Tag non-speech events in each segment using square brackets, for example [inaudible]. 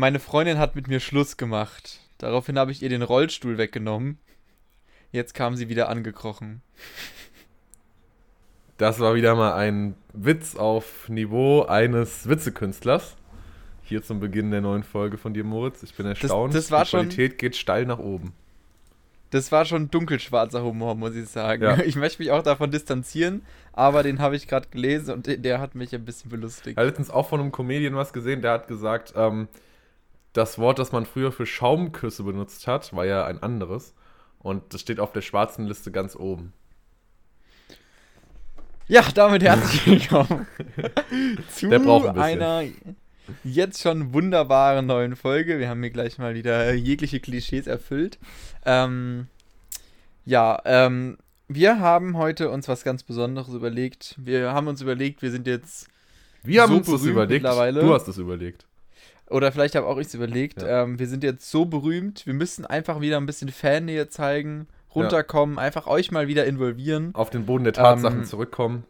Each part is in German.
Meine Freundin hat mit mir Schluss gemacht. Daraufhin habe ich ihr den Rollstuhl weggenommen. Jetzt kam sie wieder angekrochen. Das war wieder mal ein Witz auf Niveau eines Witzekünstlers. Hier zum Beginn der neuen Folge von dir, Moritz. Ich bin erstaunt. das war Die Qualität geht steil nach oben. Das war schon dunkelschwarzer Humor, muss ich sagen. Ja. Ich möchte mich auch davon distanzieren, aber den habe ich gerade gelesen und der- der hat mich ein bisschen belustigt. Ich habe letztens auch von einem Comedian was gesehen, der hat gesagt, ähm, das Wort, das man früher für Schaumküsse benutzt hat, war ja ein anderes. Und das steht auf der schwarzen Liste ganz oben. Ja, damit herzlich willkommen [laughs] zu ein einer jetzt schon wunderbaren neuen Folge. Wir haben hier gleich mal wieder jegliche Klischees erfüllt. Ähm, ja, ähm, wir haben heute uns was ganz Besonderes überlegt. Wir haben uns überlegt, wir sind jetzt, Wir haben So uns das überlegt. Du hast es überlegt. Oder vielleicht habe auch ich es überlegt, Ja. ähm, wir sind jetzt so berühmt, wir müssen einfach wieder ein bisschen Fannähe zeigen, runterkommen, einfach euch mal wieder involvieren. Auf den Boden der Tatsachen Ähm, zurückkommen.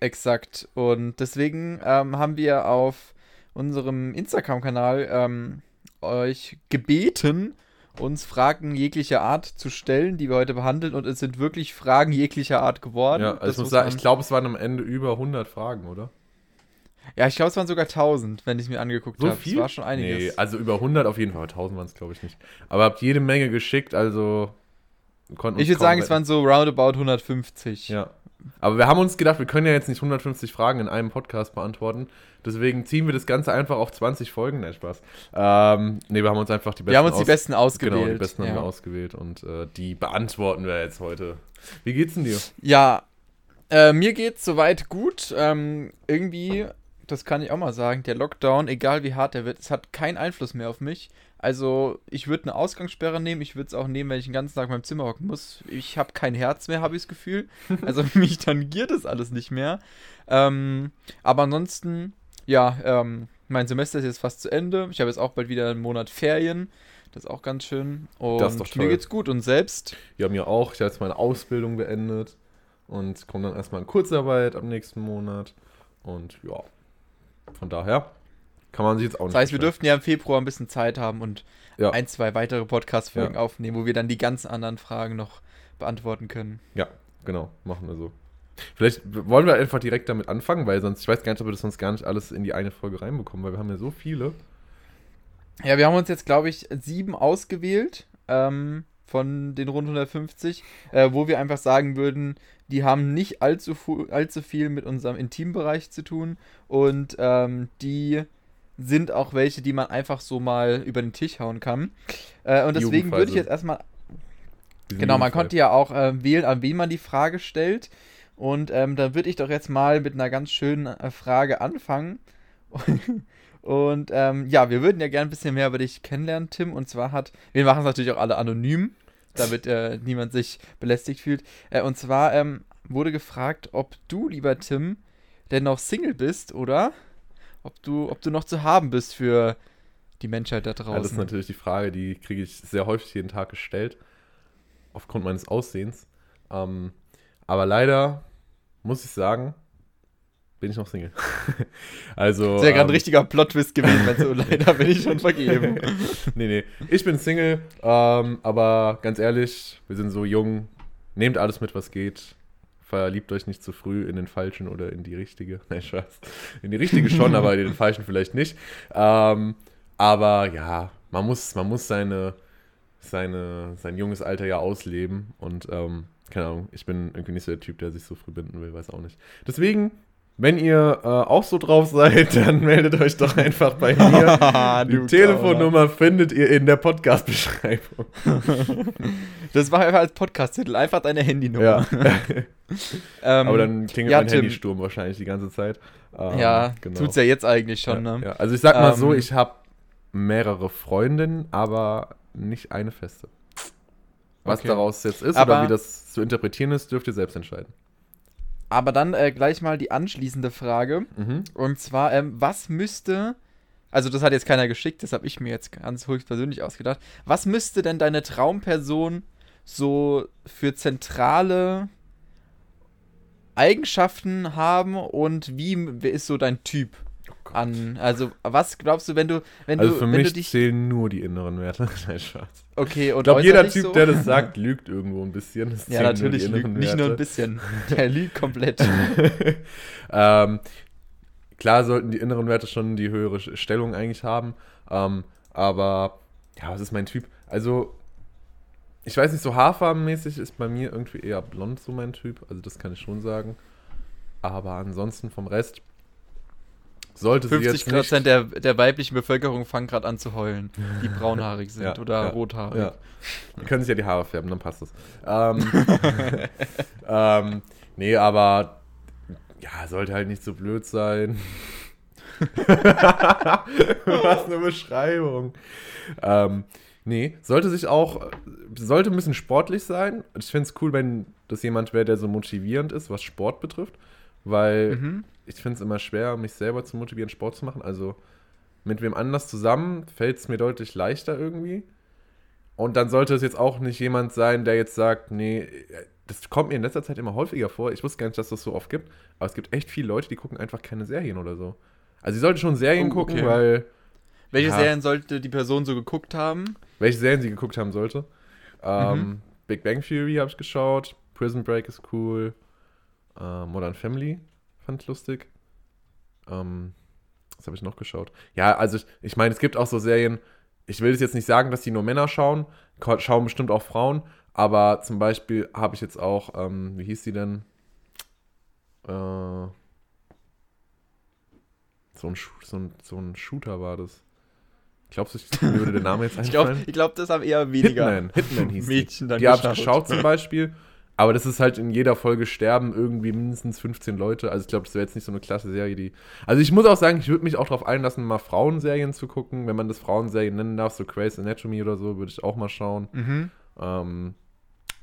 Exakt. Und deswegen ähm, haben wir auf unserem Instagram-Kanal ähm, euch gebeten, uns Fragen jeglicher Art zu stellen, die wir heute behandeln. Und es sind wirklich Fragen jeglicher Art geworden. Ja, also ich muss sagen, ich glaube, es waren am Ende über 100 Fragen, oder? Ja, ich glaube, es waren sogar 1000, wenn ich mir angeguckt habe. Es war schon einiges. Nee, also über 100 auf jeden Fall. 1000 waren es, glaube ich, nicht. Aber habt jede Menge geschickt, also konnten ich würde sagen, es retten. waren so roundabout 150. Ja. Aber wir haben uns gedacht, wir können ja jetzt nicht 150 Fragen in einem Podcast beantworten. Deswegen ziehen wir das Ganze einfach auf 20 Folgen. Nein, Spaß. Ähm, nee, wir haben uns einfach die besten Wir haben uns die besten ausgewählt. Genau, die besten haben ja. wir ausgewählt und äh, die beantworten wir jetzt heute. Wie geht's denn dir? Ja, äh, mir geht's soweit gut. Ähm, irgendwie, das kann ich auch mal sagen, der Lockdown, egal wie hart der wird, es hat keinen Einfluss mehr auf mich. Also, ich würde eine Ausgangssperre nehmen, ich würde es auch nehmen, wenn ich den ganzen Tag in meinem Zimmer hocken muss. Ich habe kein Herz mehr, habe ich das Gefühl. [laughs] Also, [laughs] mich tangiert das alles nicht mehr. Ähm, aber ansonsten, ja, ähm, mein Semester ist jetzt fast zu Ende. Ich habe jetzt auch bald wieder einen Monat Ferien. Das ist auch ganz schön. Und Das ist doch toll. mir geht's gut. Und selbst? Wir haben ja auch, ich habe jetzt meine Ausbildung beendet und komme dann erstmal in Kurzarbeit am nächsten Monat. Und ja, von daher kann man sich jetzt auch nicht Das heißt, wir dürften ja im Februar ein bisschen Zeit haben und Ja. ein, zwei weitere Podcast-Folgen Ja. aufnehmen, wo wir dann die ganzen anderen Fragen noch beantworten können. Ja, genau, machen wir so. Vielleicht wollen wir einfach direkt damit anfangen, weil sonst, ich weiß gar nicht, ob wir das sonst gar nicht alles in die eine Folge reinbekommen, weil wir haben ja so viele. Ja, wir haben uns jetzt, glaube ich, sieben ausgewählt ähm, von den rund 150, äh, wo wir einfach sagen würden, die haben nicht allzu, allzu viel mit unserem Intimbereich zu tun und ähm, die sind auch welche, die man einfach so mal über den Tisch hauen kann. Äh, und deswegen würde ich jetzt erstmal Genau, man konnte ja auch äh, wählen, an wen man die Frage stellt. Und ähm, dann würde ich doch jetzt mal mit einer ganz schönen äh, Frage anfangen. [laughs] Und ähm, ja, wir würden ja gerne ein bisschen mehr über dich kennenlernen, Tim. Und zwar hat, wir machen es natürlich auch alle anonym, [laughs] damit äh, niemand sich belästigt fühlt. Äh, und zwar ähm, wurde gefragt, ob du, lieber Tim, denn noch Single bist oder ob du, ob du noch zu haben bist für die Menschheit da Ja, das ist draußen. natürlich die Frage, die kriege ich sehr häufig jeden Tag gestellt, aufgrund meines Aussehens. Ähm, aber leider muss ich sagen, bin ich noch Single. [laughs] also. das ist ja gerade ein ähm, richtiger Plot-Twist gewesen, wenn so [laughs] leider bin ich schon vergeben. [laughs] nee, nee. Ich bin Single, ähm, aber ganz ehrlich, wir sind so jung. Nehmt alles mit, was geht. Verliebt euch nicht zu früh in den falschen oder in die richtige. Nein, Spaß. In die richtige schon, aber in den falschen vielleicht nicht. Ähm, aber ja, man muss, man muss seine, seine, sein junges Alter ja ausleben. Und ähm, keine Ahnung, ich bin irgendwie nicht so der Typ, der sich so früh binden will, weiß auch nicht. Deswegen, wenn ihr äh, auch so drauf seid, [laughs] dann meldet euch doch einfach bei mir. [laughs] Die Telefonnummer findet ihr in der Podcast-Beschreibung. [laughs] Das war einfach als Podcast-Titel, einfach deine Handynummer. Ja. Ähm, Aber dann klingelt ja, mein Tim. Handysturm wahrscheinlich die ganze Zeit. Ähm, ja, genau. tut's ja jetzt eigentlich schon, ja, ne? ja. Also ich sag mal so, Ähm, ich habe mehrere Freundinnen, aber nicht eine feste. Was Okay. daraus jetzt ist Aber- oder wie das zu interpretieren ist, dürft ihr selbst entscheiden. Aber dann äh, gleich mal die anschließende Frage. Mhm. Und zwar, ähm, was müsste, also das hat jetzt keiner geschickt, das habe ich mir jetzt ganz höchstpersönlich ausgedacht. Was müsste denn deine Traumperson so für zentrale Eigenschaften haben und wie ist so dein Typ? Oh an, also was glaubst du, wenn du, wenn also du, für wenn mich du dich, zählen nur die inneren Werte. [laughs] Nein, Spaß. okay, und Ich glaube, jeder Typ, so? der das sagt, [laughs] lügt irgendwo ein bisschen. Es ja, natürlich lügt, inneren nicht nur ein Werte. bisschen, der lügt komplett. [laughs] ähm, klar sollten die inneren Werte schon die höhere Stellung eigentlich haben. Ähm, aber, ja, was ist mein Typ? Also, ich weiß nicht, so haarfarbenmäßig ist bei mir irgendwie eher blond so mein Typ. Also, das kann ich schon sagen. Aber ansonsten vom Rest sollte sie 50 jetzt nicht... Prozent der, der weiblichen Bevölkerung fangen gerade an zu heulen, die braunhaarig [laughs] sind Ja, oder ja, rothaarig. Ja. Die können sich ja die Haare färben, dann passt das. Ähm, [laughs] ähm, nee, aber ja, sollte halt nicht so blöd sein. [laughs] Was eine Beschreibung. Ähm, nee, sollte sich auch, sollte ein bisschen sportlich sein. Ich finde es cool, wenn das jemand wäre, der so motivierend ist, was Sport betrifft, weil Mhm. Ich finde es immer schwer, mich selber zu motivieren, Sport zu machen. Also mit wem anders zusammen fällt es mir deutlich leichter irgendwie. Und dann sollte es jetzt auch nicht jemand sein, der jetzt sagt, nee, das kommt mir in letzter Zeit immer häufiger vor. Ich wusste gar nicht, dass das so oft gibt. Aber es gibt echt viele Leute, die gucken einfach keine Serien oder so. Also sie sollten schon Serien Oh, gucken, okay. weil Welche Ja. Serien sollte die Person so geguckt haben? welche Serien sie geguckt haben sollte. Ähm, Mhm. Big Bang Theory habe ich geschaut. Prison Break ist cool. Äh, Modern Family fand ich lustig. Ähm, was habe ich noch geschaut? Ja, also ich, ich meine, es gibt auch so Serien, ich will es jetzt nicht sagen, dass die nur Männer schauen, schauen bestimmt auch Frauen, aber zum Beispiel habe ich jetzt auch, ähm, wie hieß die denn? Äh, so, ein, so, ein, so ein Shooter war das. Glaubst du, mir würde der Name jetzt [laughs] Ich glaube, einfallen? ich glaub, das haben eher weniger Hitman, Hitman hieß [laughs] Mädchen die. dann Die habe ich geschaut zum Beispiel. Aber das ist halt in jeder Folge sterben irgendwie mindestens 15 Leute. Also ich glaube, das wäre jetzt nicht so eine klasse Serie, die. Also ich muss auch sagen, ich würde mich auch darauf einlassen, mal Frauenserien zu gucken. Wenn man das Frauenserien nennen darf, so Grey's Anatomy oder so, würde ich auch mal schauen. Mhm. Ähm,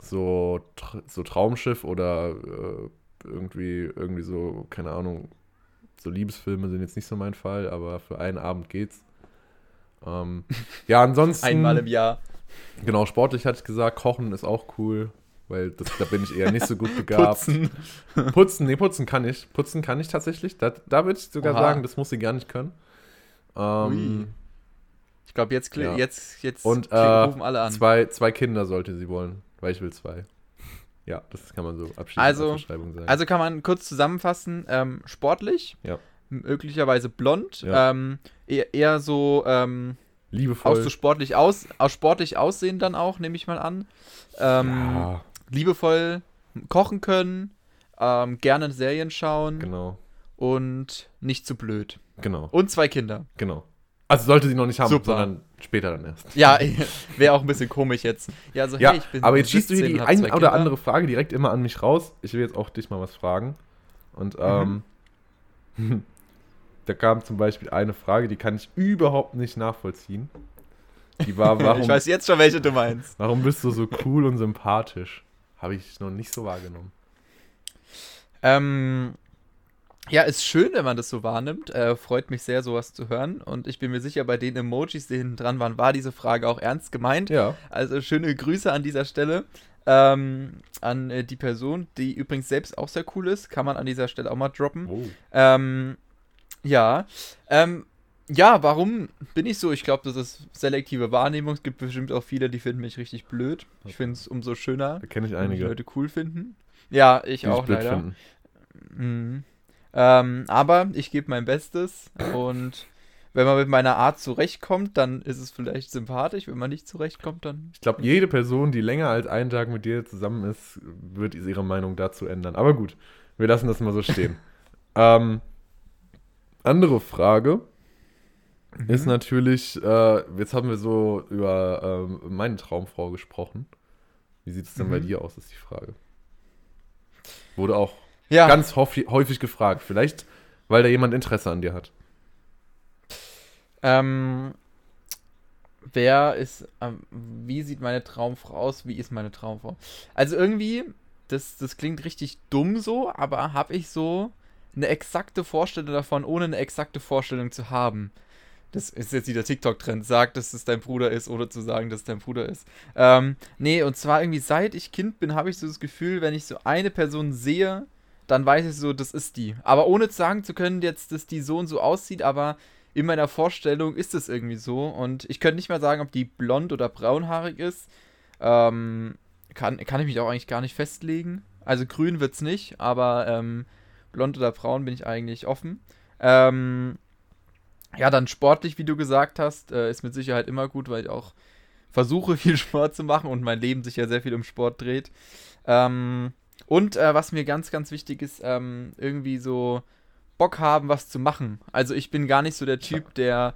so, so Traumschiff oder äh, irgendwie, irgendwie so, keine Ahnung, so Liebesfilme sind jetzt nicht so mein Fall, aber für einen Abend geht's. Ähm, ja, [laughs] ansonsten. Einmal im Jahr. Genau, sportlich hatte ich gesagt, Kochen ist auch cool, weil das, da bin ich eher nicht so gut [laughs] begabt. Putzen. Putzen, nee, putzen kann ich. Putzen kann ich tatsächlich. Da, da würde ich sogar Oha. sagen, das muss sie gar nicht können. Ähm. Ich glaube, jetzt, Ja. jetzt, jetzt Und äh, rufen alle an. zwei, zwei Kinder sollte sie wollen, weil ich will zwei. Ja, das kann man so abschließend Also- als Beschreibung sagen. Also kann man kurz zusammenfassen, ähm, sportlich, Ja. möglicherweise blond, Ja. ähm, eher, eher so ähm, auch Liebevoll. so sportlich aus, aus sportlich aussehen dann auch, nehme ich mal an. Ähm, ja, Liebevoll kochen können, ähm, gerne Serien schauen genau. und nicht zu blöd. Genau, Und zwei Kinder. genau. Also sollte sie noch nicht haben, Super. sondern später dann erst. Ja, [laughs] wäre auch ein bisschen komisch jetzt. Ja, also, Ja, hey, ich bin aber jetzt schießt du hier 17 die und hab ein zwei oder Kinder. andere Frage direkt immer an mich raus. Ich will jetzt auch dich mal was fragen. Und ähm, [laughs] da kam zum Beispiel eine Frage, die kann ich überhaupt nicht nachvollziehen. Die war, [laughs] warum, Ich weiß jetzt schon, welche du meinst. warum bist du so cool und sympathisch? Habe ich noch nicht so wahrgenommen. Ähm, ja, ist schön, wenn man das so wahrnimmt. Äh, freut mich sehr, sowas zu hören. Und ich bin mir sicher, bei den Emojis, die hinten dran waren, war diese Frage auch ernst gemeint. Ja, Also schöne Grüße an dieser Stelle ähm, an äh, die Person, die übrigens selbst auch sehr cool ist. Kann man an dieser Stelle auch mal droppen. oh. Ähm, ja. Ähm, ja, warum bin ich so? Ich glaube, das ist selektive Wahrnehmung. Es gibt bestimmt auch viele, die finden mich richtig blöd. Ich finde es umso schöner, da kenne ich einige, Leute cool finden. Ja, ich die auch leider. Mhm. Ähm, aber ich gebe mein Bestes und wenn man mit meiner Art zurechtkommt, dann ist es vielleicht sympathisch. Wenn man nicht zurechtkommt, dann. Ich glaube, jede Person, die länger als einen Tag mit dir zusammen ist, wird ihre Meinung dazu ändern. Aber gut, wir lassen das mal so stehen. [laughs] ähm, andere Frage ist Mhm. natürlich, äh, jetzt haben wir so über ähm, meine Traumfrau gesprochen. Wie sieht es denn bei Mhm. dir aus, ist die Frage. Wurde auch Ja, ganz häufig, häufig gefragt. Vielleicht, weil da jemand Interesse an dir hat. ähm, wer ist, ähm, wie sieht meine Traumfrau aus? Wie ist meine Traumfrau? Also irgendwie, das, das klingt richtig dumm so, aber habe ich so eine exakte Vorstellung davon, ohne eine exakte Vorstellung zu haben. Das ist jetzt wieder TikTok-Trend. Sag, dass es dein Bruder ist, ohne zu sagen, dass es dein Bruder ist. Ähm, nee, und zwar irgendwie seit ich Kind bin, habe ich so das Gefühl, wenn ich so eine Person sehe, dann weiß ich so, das ist die. Aber ohne sagen zu können, jetzt, dass die so und so aussieht, aber in meiner Vorstellung ist es irgendwie so. Und ich könnte nicht mal sagen, ob die blond oder braunhaarig ist. Ähm, kann, kann ich mich auch eigentlich gar nicht festlegen. Also grün wird es nicht, aber ähm, blond oder braun bin ich eigentlich offen. Ähm, ja, dann sportlich, wie du gesagt hast, äh, ist mit Sicherheit immer gut, weil ich auch versuche, [laughs] viel Sport zu machen und mein Leben sich ja sehr viel um Sport dreht. Ähm, und äh, was mir ganz, ganz wichtig ist, ähm, irgendwie so Bock haben, was zu machen. Also ich bin gar nicht so der Typ, der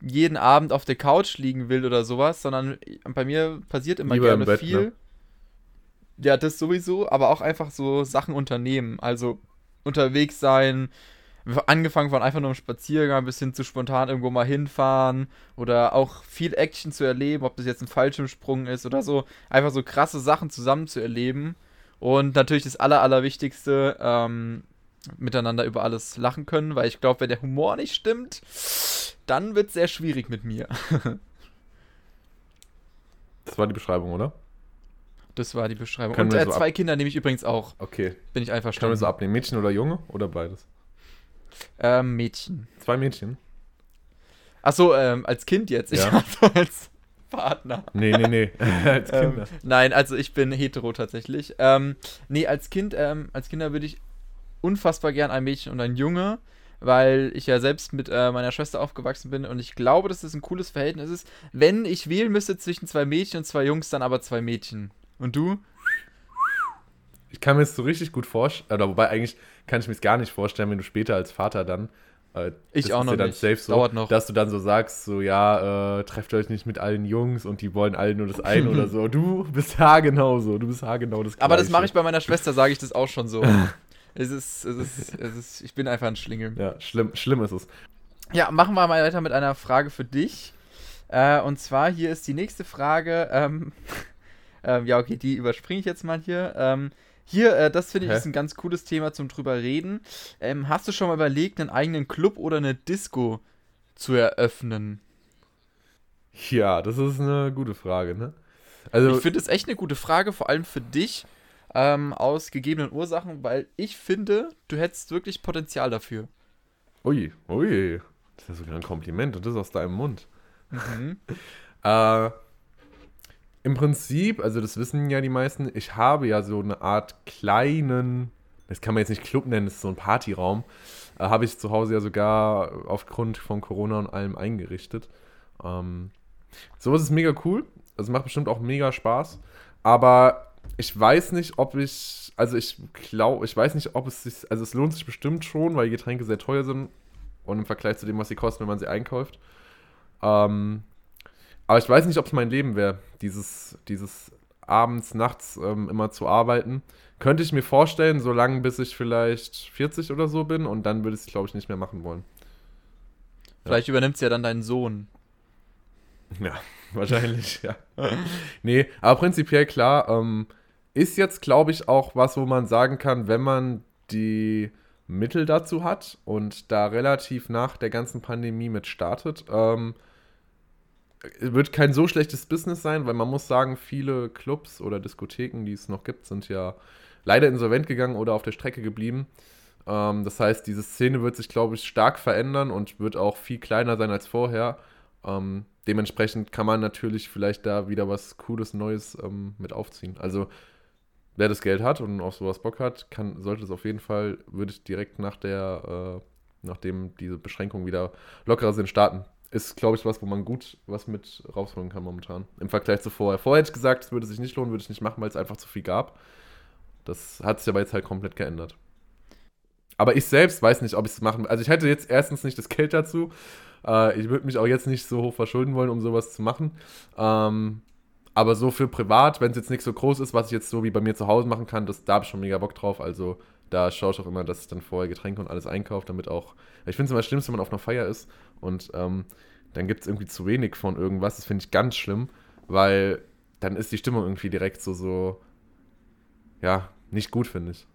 jeden Abend auf der Couch liegen will oder sowas, sondern bei mir passiert immer Lieber gerne Bett, viel. Ne? Ja, das sowieso, aber auch einfach so Sachen unternehmen. Also unterwegs sein, angefangen von einfach nur einem Spaziergang bis hin zu spontan irgendwo mal hinfahren oder auch viel Action zu erleben, ob das jetzt ein Fallschirmsprung ist oder so, einfach so krasse Sachen zusammen zu erleben. Und natürlich das Aller, Allerwichtigste, ähm, miteinander über alles lachen können, weil ich glaube, wenn der Humor nicht stimmt, dann wird es sehr schwierig mit mir. [laughs] das war die Beschreibung, oder? Das war die Beschreibung. Können Und äh, so zwei Kinder nehme ich übrigens auch. Okay. Bin ich einfach Können wir so abnehmen? Mädchen oder Junge oder beides? Ähm, Mädchen. Zwei Mädchen? Achso, ähm, als Kind jetzt. Ich ja. [laughs] als Partner. Nee, nee, nee. [laughs] [laughs] als Kinder. Ähm, nein, also ich bin hetero tatsächlich. Ähm, nee, als Kind, ähm, als Kinder würde ich unfassbar gern ein Mädchen und ein Junge, weil ich ja selbst mit äh, meiner Schwester aufgewachsen bin und ich glaube, dass das ein cooles Verhältnis ist. Wenn ich wählen müsste zwischen zwei Mädchen und zwei Jungs, dann aber zwei Mädchen. Und du? Ich kann mir das so richtig gut vorstellen, oder wobei eigentlich kann ich mir gar nicht vorstellen, wenn du später als Vater dann äh, ich auch noch dann nicht. Safe so, Dauert noch. Dass du dann so sagst, so ja, äh, trefft euch nicht mit allen Jungs und die wollen alle nur das eine oder so. [laughs] Du bist [laughs] haargenau so, du bist haargenau das Gleiche. Aber das mache ich bei meiner Schwester, sage ich das auch schon so. [laughs] es ist, es ist, es ist, ich bin einfach ein Schlingel. Ja, schlimm, schlimm ist es. Ja, machen wir mal weiter mit einer Frage für dich. Äh, und zwar hier ist die nächste Frage. Ähm, ähm, ja, okay, die überspringe ich jetzt mal hier. Ähm, hier, äh, das finde ich Hä? ist ein ganz cooles Thema zum drüber reden. Ähm, hast du schon mal überlegt, einen eigenen Club oder eine Disco zu eröffnen? Ja, das ist eine gute Frage, ne? Also, ich finde es echt eine gute Frage, vor allem für dich, ähm, aus gegebenen Ursachen, weil ich finde, du hättest wirklich Potenzial dafür. Ui, ui. Das ist ja sogar ein Kompliment und das aus deinem Mund. Mhm. [laughs] äh, Im Prinzip, also das wissen ja die meisten, ich habe ja so eine Art kleinen, das kann man jetzt nicht Club nennen, das ist so ein Partyraum, äh, habe ich zu Hause ja sogar aufgrund von Corona und allem eingerichtet. Ähm, sowas ist mega cool. Also macht bestimmt auch mega Spaß. Aber ich weiß nicht, ob ich, also ich glaube, ich weiß nicht, ob es sich, also es lohnt sich bestimmt schon, weil Getränke sehr teuer sind und im Vergleich zu dem, was sie kosten, wenn man sie einkauft. Ähm, aber ich weiß nicht, ob es mein Leben wäre, dieses, dieses abends, nachts ähm, immer zu arbeiten. Könnte ich mir vorstellen, so lange bis ich vielleicht 40 oder so bin und dann würde ich es, glaube ich, nicht mehr machen wollen. Vielleicht ja. übernimmt es ja dann deinen Sohn. Ja, [laughs] wahrscheinlich, ja. nee, aber prinzipiell klar, ähm, ist jetzt, glaube ich, auch was, wo man sagen kann, wenn man die Mittel dazu hat und da relativ nach der ganzen Pandemie mit startet, ähm, wird kein so schlechtes Business sein, weil man muss sagen, viele Clubs oder Diskotheken, die es noch gibt, sind ja leider insolvent gegangen oder auf der Strecke geblieben. Ähm, das heißt, diese Szene wird sich, glaube ich, stark verändern und wird auch viel kleiner sein als vorher. Ähm, dementsprechend kann man natürlich vielleicht da wieder was Cooles, Neues ähm, mit aufziehen. Also wer das Geld hat und auf sowas Bock hat, kann, sollte es auf jeden Fall, würde ich direkt nach der, äh, nachdem diese Beschränkungen wieder lockerer sind, starten. Ist, glaube ich, was, wo man gut was mit rausholen kann momentan. Im Vergleich zu vorher. Vorher hätte ich gesagt, es würde sich nicht lohnen, würde ich nicht machen, weil es einfach zu viel gab. Das hat sich aber jetzt halt komplett geändert. Aber ich selbst weiß nicht, ob ich es machen will. Also ich hätte jetzt erstens nicht das Geld dazu. Äh, ich würde mich auch jetzt nicht so hoch verschulden wollen, um sowas zu machen. Ähm, aber so für privat, wenn es jetzt nicht so groß ist, was ich jetzt so wie bei mir zu Hause machen kann, das, da habe ich schon mega Bock drauf. Also da schaue ich auch immer, dass ich dann vorher Getränke und alles einkaufe, damit auch. Ich finde es immer schlimm, wenn man auf einer Feier ist und ähm, dann gibt es irgendwie zu wenig von irgendwas. Das finde ich ganz schlimm, weil dann ist die Stimmung irgendwie direkt so, so, ja, nicht gut, finde ich.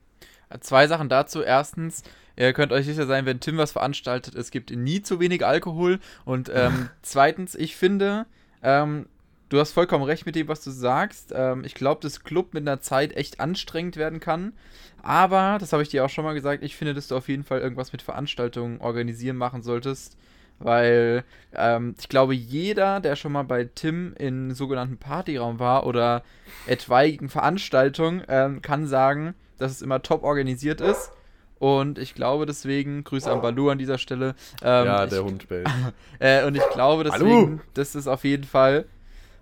Zwei Sachen dazu. Erstens, ihr könnt euch sicher sein, wenn Tim was veranstaltet, es gibt nie zu wenig Alkohol. Und ähm, [laughs] zweitens, ich finde, ähm, du hast vollkommen recht mit dem, was du sagst. Ähm, ich glaube, dass Club mit einer Zeit echt anstrengend werden kann. Aber, das habe ich dir auch schon mal gesagt, ich finde, dass du auf jeden Fall irgendwas mit Veranstaltungen organisieren machen solltest. Weil ähm, ich glaube, jeder, der schon mal bei Tim in sogenannten Partyraum war oder etwaigen Veranstaltungen, ähm, kann sagen, dass es immer top organisiert ist. Und ich glaube deswegen, Grüße an Balu an dieser Stelle. Ähm, ja, der ich, Hund bellt. [laughs] äh, und ich glaube deswegen, dass es auf jeden Fall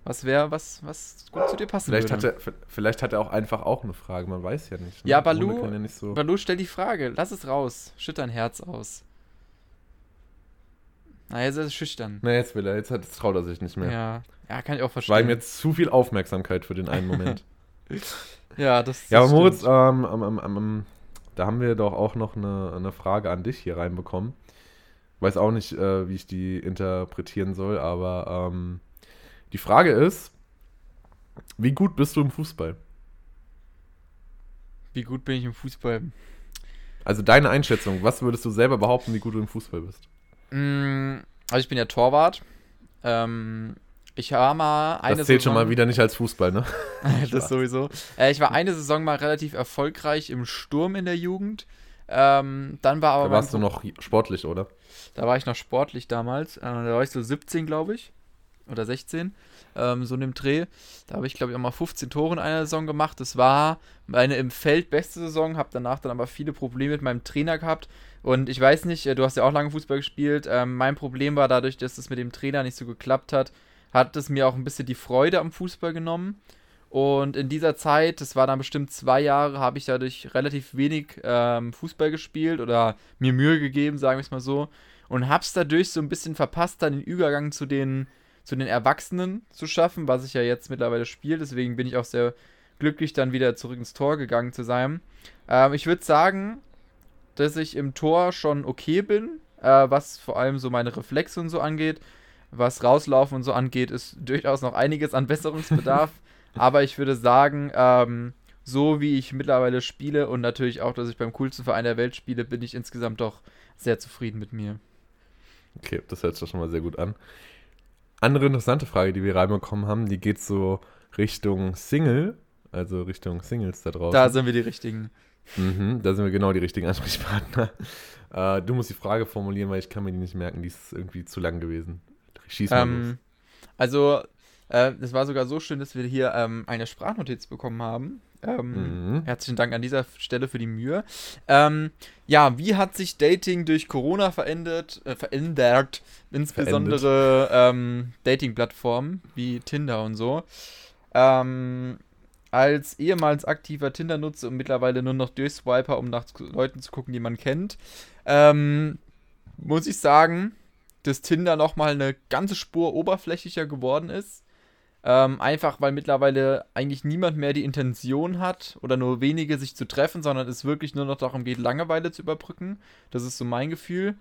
was wäre, was, was gut zu dir passen vielleicht würde. Hat er, vielleicht hat er auch einfach auch eine Frage, man weiß ja nicht. Ne? Ja, Balu, ja so Balu, stell die Frage, lass es raus, schütt dein Herz aus. Na, jetzt ist er schüchtern. Na, jetzt will er, jetzt, hat, jetzt traut er sich nicht mehr. Ja, ja kann ich auch verstehen. War ihm jetzt zu viel Aufmerksamkeit für den einen Moment. [laughs] ja, das, das Ja, aber Moritz, ähm, ähm, ähm, da haben wir doch auch noch eine, eine Frage an dich hier reinbekommen. Weiß auch nicht, äh, wie ich die interpretieren soll, aber ähm, die Frage ist, wie gut bist du im Fußball? Wie gut bin ich im Fußball? Also deine Einschätzung, was würdest du selber behaupten, wie gut du im Fußball bist? Mm, also ich bin ja Torwart. Ähm, ich war mal eine Das zählt Saison, schon mal wieder nicht als Fußball, ne? [laughs] das sowieso. Äh, ich war eine Saison mal relativ erfolgreich im Sturm in der Jugend. Ähm, dann war aber. Da warst du noch sportlich, oder? Da war ich noch sportlich damals. Äh, da war ich so 17, glaube ich oder 16, ähm, so in dem Dreh. Da habe ich, glaube ich, auch mal 15 Tore in einer Saison gemacht. Das war meine im Feld beste Saison, habe danach dann aber viele Probleme mit meinem Trainer gehabt. Und ich weiß nicht, äh, du hast ja auch lange Fußball gespielt. Ähm, mein Problem war dadurch, dass es mit dem Trainer nicht so geklappt hat, hat es mir auch ein bisschen die Freude am Fußball genommen. Und in dieser Zeit, das war dann bestimmt zwei Jahre, habe ich dadurch relativ wenig ähm, Fußball gespielt oder mir Mühe gegeben, sagen wir es mal so. Und habe es dadurch so ein bisschen verpasst, dann den Übergang zu den zu den Erwachsenen zu schaffen, was ich ja jetzt mittlerweile spiele. Deswegen bin ich auch sehr glücklich, dann wieder zurück ins Tor gegangen zu sein. Ähm, ich würde sagen, dass ich im Tor schon okay bin, äh, was vor allem so meine Reflexe und so angeht. Was rauslaufen und so angeht, ist [laughs] durchaus noch einiges an Besserungsbedarf. [laughs] Aber ich würde sagen, ähm, so wie ich mittlerweile spiele und natürlich auch, dass ich beim coolsten Verein der Welt spiele, bin ich insgesamt doch sehr zufrieden mit mir. Okay, das hört sich schon mal sehr gut an andere interessante Frage, die wir reinbekommen haben, die geht so Richtung Single, also Richtung Singles da draußen. Da sind wir die richtigen. Mhm, da sind wir genau die richtigen Ansprechpartner. [laughs] Äh, du musst die Frage formulieren, weil ich kann mir die nicht merken, die ist irgendwie zu lang gewesen. Schieß mal ähm, los. Also, äh, es war sogar so schön, dass wir hier ähm, eine Sprachnotiz bekommen haben. Ähm, mhm. Herzlichen Dank an dieser Stelle für die Mühe. Ähm, ja, wie hat sich Dating durch Corona verändert? Äh, verändert insbesondere ähm, Dating-Plattformen wie Tinder und so. Ähm, als ehemals aktiver Tinder-Nutzer und mittlerweile nur noch Durchswiper, um nach Leuten zu gucken, die man kennt, ähm, muss ich sagen, dass Tinder nochmal eine ganze Spur oberflächlicher geworden ist. Ähm, einfach weil mittlerweile eigentlich niemand mehr die Intention hat oder nur wenige sich zu treffen, sondern es wirklich nur noch darum geht, Langeweile zu überbrücken. Das ist so mein Gefühl.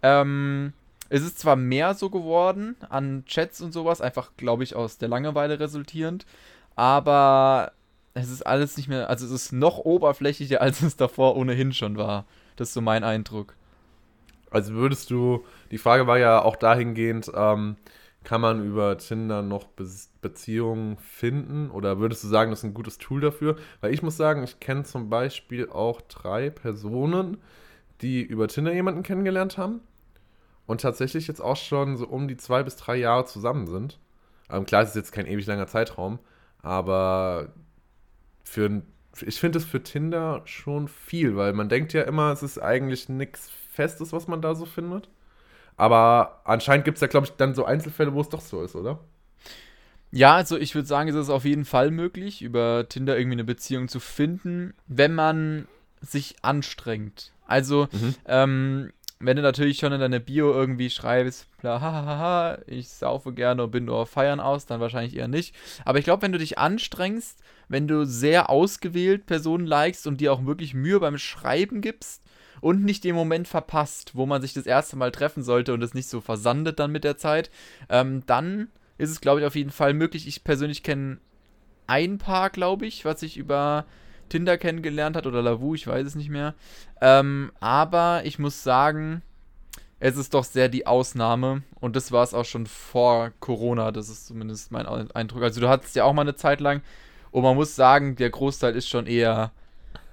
Ähm, es ist zwar mehr so geworden an Chats und sowas, einfach glaube ich aus der Langeweile resultierend, aber es ist alles nicht mehr, also es ist noch oberflächlicher, [laughs] als es davor ohnehin schon war. Das ist so mein Eindruck. Also würdest du, die Frage war ja auch dahingehend, ähm, kann man über Tinder noch Be Beziehungen finden? Oder würdest du sagen, das ist ein gutes Tool dafür? Weil ich muss sagen, ich kenne zum Beispiel auch drei Personen, die über Tinder jemanden kennengelernt haben und tatsächlich jetzt auch schon so um die zwei bis drei Jahre zusammen sind. Ähm, klar, es ist jetzt kein ewig langer Zeitraum, aber für ich finde es für Tinder schon viel, weil man denkt ja immer, es ist eigentlich nichts Festes, was man da so findet. Aber anscheinend gibt es ja, glaube ich, dann so Einzelfälle, wo es doch so ist, oder? Ja, also ich würde sagen, es ist auf jeden Fall möglich, über Tinder irgendwie eine Beziehung zu finden, wenn man sich anstrengt. Also, mhm. ähm, wenn du natürlich schon in deiner Bio irgendwie schreibst, bla, hahaha, ich saufe gerne und bin nur auf Feiern aus, dann wahrscheinlich eher nicht. Aber ich glaube, wenn du dich anstrengst, wenn du sehr ausgewählt Personen likest und dir auch wirklich Mühe beim Schreiben gibst, und nicht den Moment verpasst, wo man sich das erste Mal treffen sollte und es nicht so versandet dann mit der Zeit, ähm, dann ist es, glaube ich, auf jeden Fall möglich. Ich persönlich kenne ein Paar, glaube ich, was sich über Tinder kennengelernt hat oder Lavu, ich weiß es nicht mehr. Ähm, aber ich muss sagen, es ist doch sehr die Ausnahme. Und das war es auch schon vor Corona. Das ist zumindest mein Eindruck. Also du hattest ja auch mal eine Zeit lang. Und man muss sagen, der Großteil ist schon eher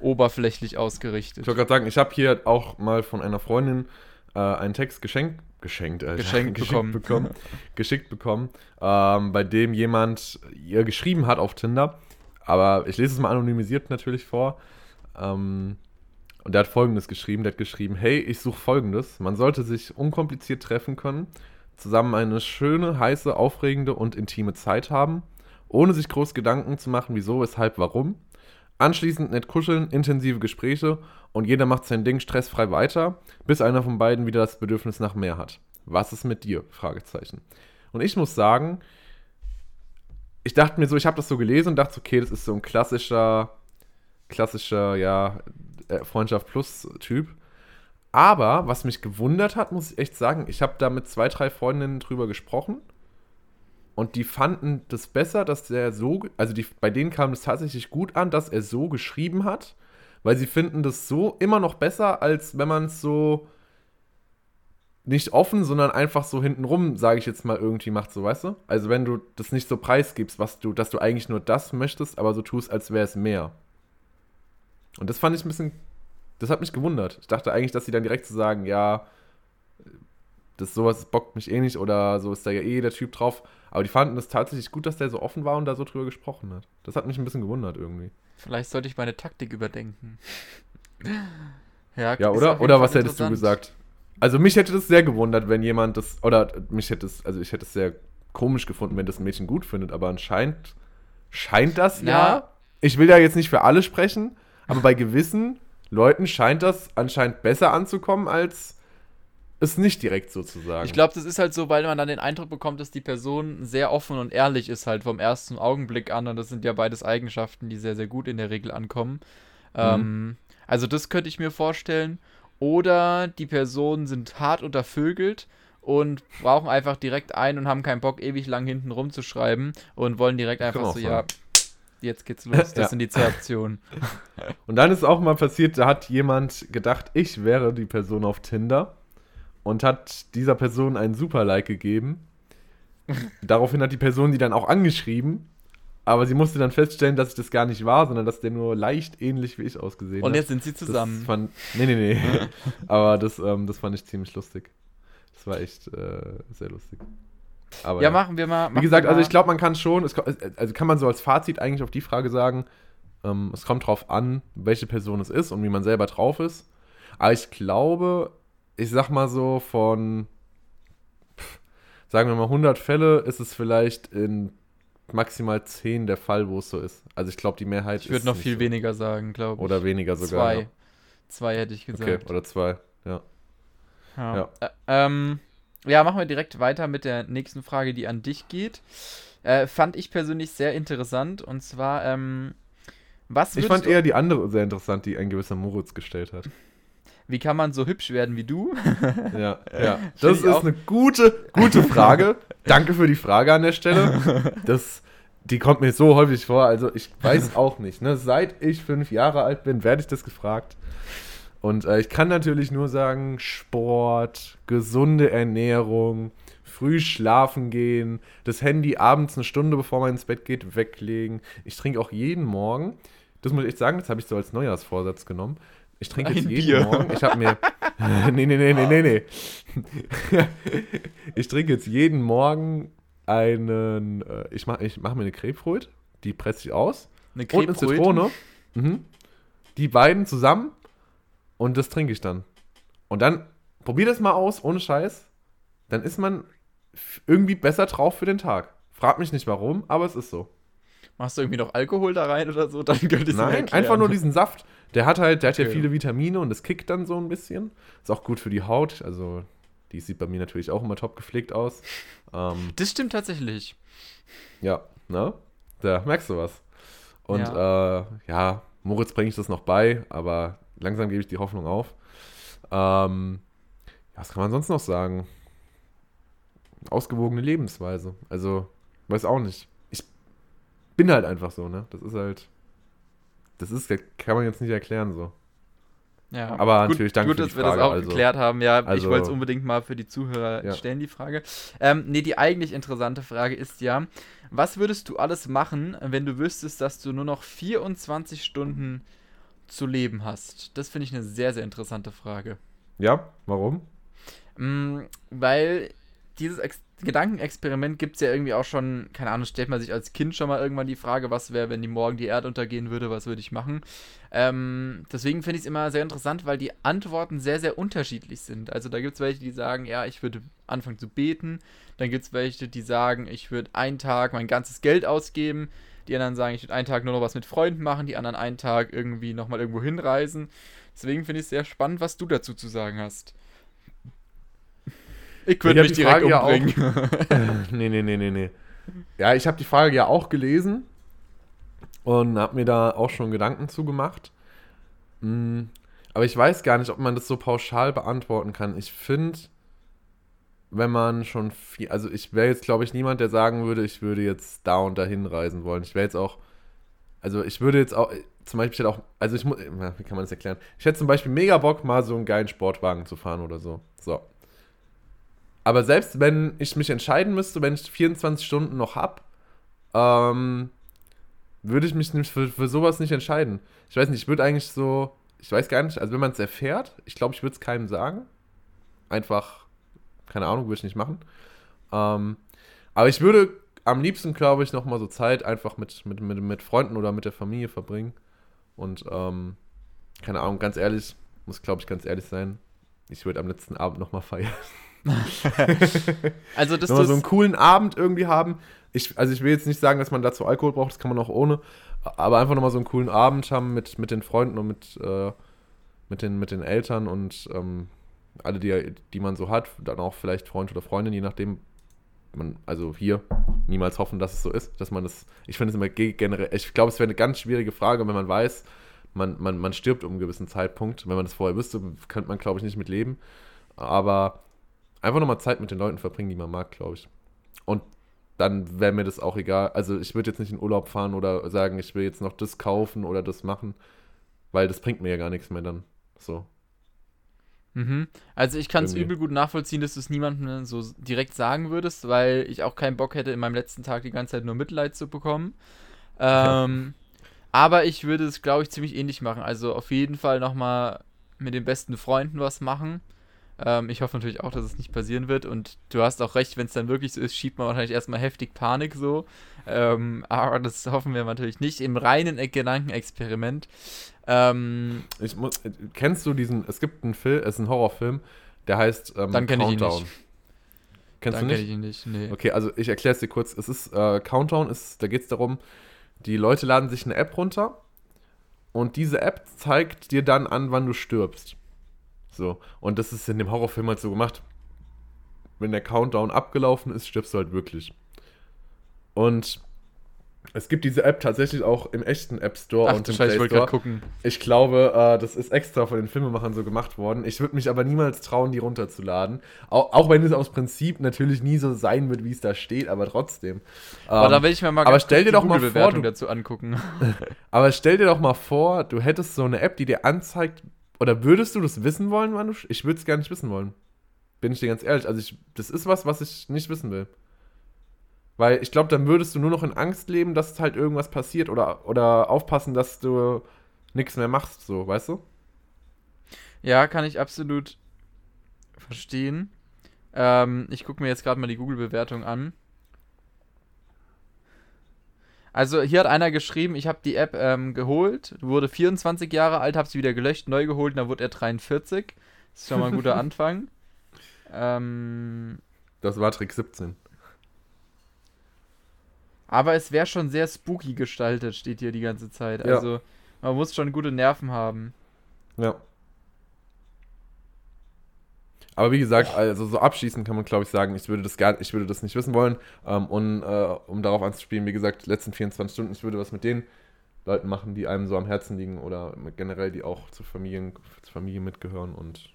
oberflächlich ausgerichtet. Ich wollte gerade sagen, ich habe hier auch mal von einer Freundin äh, einen Text geschenkt, geschenkt, [laughs] Alter, geschenkt bekommen, bekommen geschickt bekommen, ähm, bei dem jemand ihr geschrieben hat auf Tinder. Aber ich lese es mal anonymisiert natürlich vor. Ähm, und der hat folgendes geschrieben: Der hat geschrieben, hey, ich suche folgendes. Man sollte sich unkompliziert treffen können, zusammen eine schöne, heiße, aufregende und intime Zeit haben, ohne sich groß Gedanken zu machen, wieso, weshalb, warum. Anschließend nett kuscheln, intensive Gespräche und jeder macht sein Ding stressfrei weiter, bis einer von beiden wieder das Bedürfnis nach mehr hat. Was ist mit dir? Fragezeichen. Und ich muss sagen, ich dachte mir so, ich habe das so gelesen und dachte, okay, das ist so ein klassischer, klassischer, ja, äh, Freundschaft Plus Typ. Aber was mich gewundert hat, muss ich echt sagen, ich habe da mit zwei, drei Freundinnen drüber gesprochen und die fanden das besser, dass der so, also die, bei denen kam es tatsächlich gut an, dass er so geschrieben hat, weil sie finden das so immer noch besser, als wenn man es so nicht offen, sondern einfach so hintenrum, sage ich jetzt mal, irgendwie macht, so weißt du? Also wenn du das nicht so preisgibst, was du, dass du eigentlich nur das möchtest, aber so tust, als wäre es mehr. Und das fand ich ein bisschen, das hat mich gewundert. Ich dachte eigentlich, dass sie dann direkt zu so sagen, ja, das sowas bockt mich eh nicht oder so ist da ja eh der Typ drauf. Aber die fanden es tatsächlich gut, dass der so offen war und da so drüber gesprochen hat. Das hat mich ein bisschen gewundert irgendwie. Vielleicht sollte ich meine Taktik überdenken. [laughs] ja, ja oder? Oder was hättest du gesagt? Also mich hätte das sehr gewundert, wenn jemand das, oder mich hätte es, also ich hätte es sehr komisch gefunden, wenn das ein Mädchen gut findet, aber anscheinend scheint das ja. ja. Ich will ja jetzt nicht für alle sprechen, aber bei gewissen Leuten scheint das anscheinend besser anzukommen, als es nicht direkt sozusagen. Ich glaube, das ist halt so, weil man dann den Eindruck bekommt, dass die Person sehr offen und ehrlich ist, halt vom ersten Augenblick an. Und das sind ja beides Eigenschaften, die sehr, sehr gut in der Regel ankommen. Mhm. Ähm, also, das könnte ich mir vorstellen. Oder die Personen sind hart untervögelt und brauchen einfach direkt ein und haben keinen Bock, ewig lang hinten rumzuschreiben und wollen direkt einfach so, ja, jetzt geht's los. Das ja. sind die zwei Optionen. [laughs] Und dann ist auch mal passiert, da hat jemand gedacht, ich wäre die Person auf Tinder und hat dieser Person einen Super-Like gegeben. Daraufhin hat die Person die dann auch angeschrieben, aber sie musste dann feststellen, dass ich das gar nicht war, sondern dass der nur leicht ähnlich wie ich ausgesehen hat. Und jetzt sind sie zusammen. Das fand, nee, nee, nee. [laughs] aber das, ähm, das fand ich ziemlich lustig. Das war echt äh, sehr lustig. Aber, ja, machen wir mal. Wie gesagt, also ich glaube, man kann schon, es, also kann man so als Fazit eigentlich auf die Frage sagen, ähm, es kommt drauf an, welche Person es ist und wie man selber drauf ist. Aber ich glaube, ich sag mal so, von, pff, sagen wir mal 100 Fälle, ist es vielleicht in maximal 10 der Fall, wo es so ist. Also ich glaube, die Mehrheit Ich würde noch viel so. weniger sagen, glaube ich. Oder weniger sogar. Zwei. Ja. Zwei hätte ich gesagt. Okay, oder zwei, ja. Ja. ja. Äh, ähm, ja, machen wir direkt weiter mit der nächsten Frage, die an dich geht. Äh, fand ich persönlich sehr interessant. Und zwar, ähm, was Ich fand eher die andere sehr interessant, die ein gewisser Moritz gestellt hat. Wie kann man so hübsch werden wie du? [laughs] ja, ja. Das ist eine gute, gute Frage. [laughs] Danke für die Frage an der Stelle. Das, die kommt mir so häufig vor. Also ich weiß [laughs] auch nicht. Ne? Seit ich fünf Jahre alt bin, werde ich das gefragt. Und äh, ich kann natürlich nur sagen, Sport, gesunde Ernährung, früh schlafen gehen, das Handy abends eine Stunde bevor man ins Bett geht weglegen. Ich trinke auch jeden Morgen, das muss ich echt sagen, das habe ich so als Neujahrsvorsatz genommen. Ich trinke jetzt jeden Bier. Morgen, ich habe mir, [laughs] nee, nee, nee, nee, nee, nee. ich trinke jetzt jeden Morgen einen, äh, ich mache ich mach mir eine Grapefruit, die presse ich aus. Eine Und eine Zitrone. Mhm. Die beiden zusammen und das trinke ich dann. Und dann probier das mal aus, ohne Scheiß. Dann ist man irgendwie besser drauf für den Tag. Frag mich nicht warum, aber es ist so. Machst du irgendwie noch Alkohol da rein oder so? [laughs] Dann könnte ich Nein, einfach nur diesen Saft. Der hat halt, der okay. hat ja viele Vitamine und das kickt dann so ein bisschen. Ist auch gut für die Haut. Also, die sieht bei mir natürlich auch immer top gepflegt aus. Ähm, das stimmt tatsächlich. Ja, ne? Da merkst du was. Und ja, äh, ja Moritz bringe ich das noch bei, aber langsam gebe ich die Hoffnung auf. Ähm, was kann man sonst noch sagen? Ausgewogene Lebensweise. Also, weiß auch nicht. Ich bin halt einfach so, ne? Das ist halt. Das ist, kann man jetzt nicht erklären so. Ja, Aber gut, natürlich danke gut, für dass die wir Frage, das auch also- geklärt haben. Ja, ich also- wollte es unbedingt mal für die Zuhörer Ja. stellen, die Frage. Ähm, nee, die eigentlich interessante Frage ist ja, was würdest du alles machen, wenn du wüsstest, dass du nur noch 24 Stunden zu leben hast? Das finde ich eine sehr, sehr interessante Frage. Ja, warum? Mm, weil dieses Gedankenexperiment gibt es ja irgendwie auch schon, keine Ahnung, stellt man sich als Kind schon mal irgendwann die Frage, was wäre, wenn die morgen die Erde untergehen würde, was würde ich machen? Ähm, deswegen finde ich es immer sehr interessant, weil die Antworten sehr, sehr unterschiedlich sind. Also da gibt es welche, die sagen, ja, ich würde anfangen zu beten. Dann gibt es welche, die sagen, ich würde einen Tag mein ganzes Geld ausgeben. Die anderen sagen, ich würde einen Tag nur noch was mit Freunden machen. Die anderen einen Tag irgendwie nochmal irgendwo hinreisen. Deswegen finde ich es sehr spannend, was du dazu zu sagen hast. Ich würde mich direkt Frage ja auch- umbringen. [laughs] nee, nee, nee, nee, nee. Ja, ich habe die Frage ja auch gelesen und habe mir da auch schon Gedanken zugemacht. Mm, Aber ich weiß gar nicht, ob man das so pauschal beantworten kann. Ich finde, wenn man schon viel, also ich wäre jetzt, glaube ich, niemand, der sagen würde, ich würde jetzt da und dahin reisen wollen. Ich wäre jetzt auch, also ich würde jetzt auch, zum Beispiel, ich hätte auch, also ich muss, wie kann man das erklären? Ich hätte zum Beispiel mega Bock, mal so einen geilen Sportwagen zu fahren oder so. So. Aber selbst wenn ich mich entscheiden müsste, wenn ich 24 Stunden noch habe, ähm, würde ich mich für, für sowas nicht entscheiden. Ich weiß nicht, ich würde eigentlich so, ich weiß gar nicht, also wenn man es erfährt, ich glaube, ich würde es keinem sagen. Einfach, keine Ahnung, würde ich nicht machen. Ähm, aber ich würde am liebsten, glaube ich, nochmal so Zeit einfach mit, mit, mit, mit Freunden oder mit der Familie verbringen. Und, ähm, keine Ahnung, ganz ehrlich, muss, glaube ich, ganz ehrlich sein, ich würde am letzten Abend nochmal feiern. [laughs] Also, dass Wenn wir so einen coolen Abend irgendwie haben. Ich, also ich will jetzt nicht sagen, dass man dazu Alkohol braucht, das kann man auch ohne. Aber einfach nochmal so einen coolen Abend haben mit, mit den Freunden und mit, äh, mit, den, mit den Eltern und ähm, alle, die, die man so hat. Dann auch vielleicht Freund oder Freundin, je nachdem. Man, also hier niemals hoffen, dass es so ist, dass man das. Ich finde es immer ge- generell. Ich glaube, es wäre eine ganz schwierige Frage, wenn man weiß, man, man, man stirbt um einen gewissen Zeitpunkt. Wenn man das vorher wüsste, könnte man, glaube ich, nicht mit leben. Aber einfach nochmal Zeit mit den Leuten verbringen, die man mag, glaube ich. Und dann wäre mir das auch egal. Also ich würde jetzt nicht in Urlaub fahren oder sagen, ich will jetzt noch das kaufen oder das machen, weil das bringt mir ja gar nichts mehr dann. So. Mhm. Also ich kann es übel gut nachvollziehen, dass du es niemandem so direkt sagen würdest, weil ich auch keinen Bock hätte, in meinem letzten Tag die ganze Zeit nur Mitleid zu bekommen. [laughs] Ähm, Aber ich würde es, glaube ich, ziemlich ähnlich machen. Also auf jeden Fall nochmal mit den besten Freunden was machen. Ähm, ich hoffe natürlich auch, dass es nicht passieren wird. Und du hast auch recht, wenn es dann wirklich so ist, schiebt man wahrscheinlich erstmal heftig Panik so. Ähm, aber das hoffen wir natürlich nicht. Im reinen Gedankenexperiment. Ähm, Ich muss, kennst du diesen, es gibt einen Film, es ist ein Horrorfilm, der heißt ähm, Dann kenn ich ihn nicht. Kennst dann du kenn nicht? ich ihn nicht. Nee. Okay, also ich erkläre es dir kurz. Es ist äh, Countdown, ist, da geht es darum, die Leute laden sich eine App runter und diese App zeigt dir dann an, wann du stirbst. So, und das ist in dem Horrorfilm halt so gemacht. Wenn der Countdown abgelaufen ist, stirbst du halt wirklich. Und es gibt diese App tatsächlich auch im echten App Store Ach und im Scheiße, ich Play wollte Store. gerade gucken. Ich glaube, äh, das ist extra von den Filmemachern so gemacht worden. Ich würde mich aber niemals trauen, die runterzuladen. Auch, auch wenn es aus Prinzip natürlich nie so sein wird, wie es da steht, aber trotzdem. Aber da Ähm, will ich mir mal aber stell dir doch mal vor, du- dazu angucken. [laughs] [laughs] aber stell dir doch mal vor, du hättest so eine App, die dir anzeigt, oder würdest du das wissen wollen, wann du. sch- Ich würde es gar nicht wissen wollen. Bin ich dir ganz ehrlich. Also, ich, das ist was, was ich nicht wissen will. Weil ich glaube, dann würdest du nur noch in Angst leben, dass halt irgendwas passiert oder, oder aufpassen, dass du nichts mehr machst, so, weißt du? Ja, kann ich absolut verstehen. Ähm, ich gucke mir jetzt gerade mal die Google-Bewertung an. Also hier hat einer geschrieben, ich habe die App ähm, geholt, wurde 24 Jahre alt, habe sie wieder gelöscht, neu geholt, und dann wurde er 43. Das ist schon mal ein guter [laughs] Anfang. Ähm, Das war Trick 17. aber es wäre schon sehr spooky gestaltet, steht hier die ganze Zeit. Ja. Also man muss schon gute Nerven haben. Ja. Aber wie gesagt, also so abschließend kann man, glaube ich, sagen, ich würde das gar, ich würde das nicht wissen wollen. Ähm, und äh, um darauf anzuspielen, wie gesagt, letzten 24 Stunden, ich würde was mit den Leuten machen, die einem so am Herzen liegen oder generell, die auch zur Familien, zur Familie mitgehören und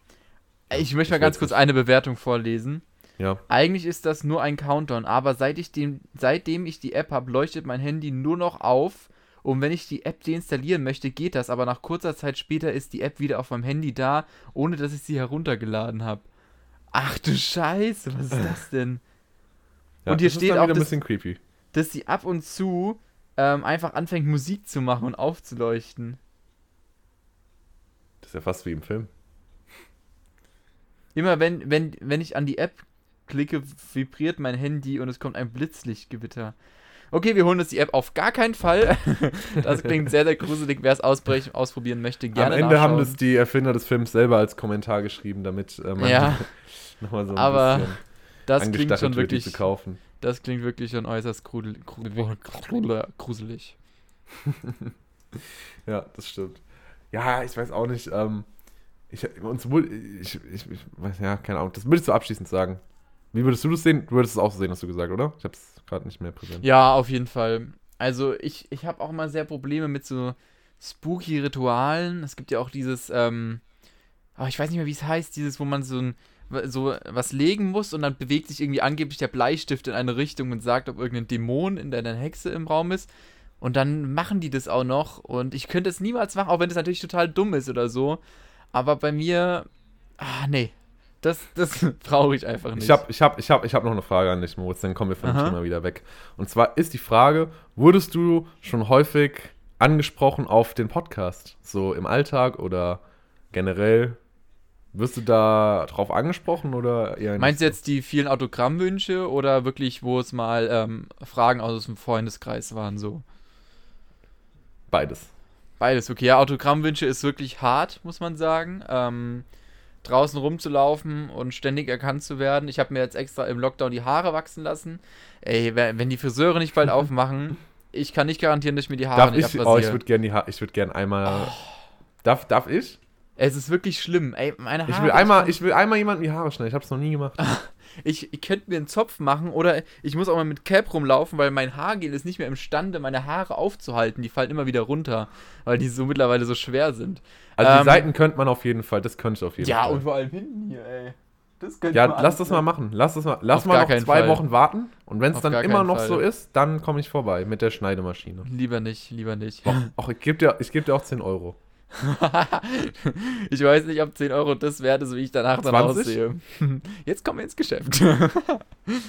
Ich möchte mal ganz kurz eine Bewertung vorlesen. ja. Eigentlich ist das nur ein Countdown, aber seit ich den, seitdem ich die App habe, leuchtet mein Handy nur noch auf Und wenn ich die App deinstallieren möchte, geht das, aber nach kurzer Zeit später ist die App wieder auf meinem Handy da, ohne dass ich sie heruntergeladen habe. Ach du Scheiße, was ist das denn? Ja, Und hier steht auch, dass- bisschen creepy. Dass sie ab und zu ähm, einfach anfängt, Musik zu machen und aufzuleuchten. Das ist ja fast wie im Film. Immer wenn, wenn, wenn ich an die App klicke, vibriert mein Handy und es kommt ein Blitzlichtgewitter. Okay, wir holen uns die App auf gar keinen Fall. [laughs] Das klingt sehr, sehr gruselig. Wer es ausprobieren möchte, gerne Am Ende haben das die Erfinder des Films selber als Kommentar geschrieben, damit äh, man Ja, [laughs] nochmal so ein aber bisschen das klingt schon wirklich, zu kaufen. das klingt wirklich schon äußerst gruselig. [laughs] Ja, das stimmt. Ja, ich weiß auch nicht. Ähm, ich, uns ich, ich, ich weiß, ja, keine Ahnung. Das würdest du abschließend sagen. Wie würdest du das sehen? Du würdest es auch so sehen, hast du gesagt, oder? Ich habe es gerade nicht mehr präsent. Ja, auf jeden Fall. Also ich, ich habe auch immer sehr Probleme mit so spooky Ritualen. Es gibt ja auch dieses, ähm, oh, ich weiß nicht mehr, wie es heißt, dieses, wo man so ein so was legen muss und dann bewegt sich irgendwie angeblich der Bleistift in eine Richtung und sagt, ob irgendein Dämon in der eine Hexe im Raum ist. Und dann machen die das auch noch. Und ich könnte es niemals machen, auch wenn das natürlich total dumm ist oder so. Aber bei mir, ah, nee. Das, das brauche ich einfach nicht. Ich habe ich hab, ich hab, ich hab noch eine Frage an dich, Moritz, dann kommen wir von dem Aha. Thema wieder weg. Und zwar ist die Frage, wurdest du schon häufig angesprochen auf den Podcast? So im Alltag oder generell? Wirst du da drauf angesprochen oder eher nicht Meinst du jetzt die vielen Autogrammwünsche oder wirklich, wo es mal ähm, Fragen aus dem Freundeskreis waren, so? Beides. Beides, okay. Ja, Autogrammwünsche ist wirklich hart, muss man sagen. Ähm, draußen rumzulaufen und ständig erkannt zu werden. Ich habe mir jetzt extra im Lockdown die Haare wachsen lassen. Ey, wenn die Friseure nicht bald [laughs] aufmachen, ich kann nicht garantieren, dass ich mir die Haare Darf nicht ich? Oh, ich würde gerne die Ha- ich würde gerne einmal. Darf, darf ich? es ist wirklich schlimm. Ey, meine Haare. Ich will einmal, ich will einmal jemandem die Haare schneiden. Ich habe es noch nie gemacht. [laughs] Ich, ich könnte mir einen Zopf machen oder ich muss auch mal mit Cap rumlaufen, weil mein Haargel ist nicht mehr imstande, meine Haare aufzuhalten. Die fallen immer wieder runter, weil die so mittlerweile so schwer sind. Also die Ähm, Seiten könnte man auf jeden Fall. Das könnte ich auf jeden Ja, Fall. und vor allem hinten hier, ey. Das könnte Ja, lass das mal machen. Lass das mal. Lass Auf mal noch zwei Fall. Wochen warten. Und wenn es dann immer noch Fall. so ist, dann komme ich vorbei mit der Schneidemaschine. Lieber nicht, lieber nicht. Ach, ich gebe dir, ich geb dir auch 10 Euro. [laughs] ich weiß nicht, ob 10 Euro das wert ist, wie ich danach dann 20? aussehe. [laughs] Jetzt kommen wir ins Geschäft. [laughs]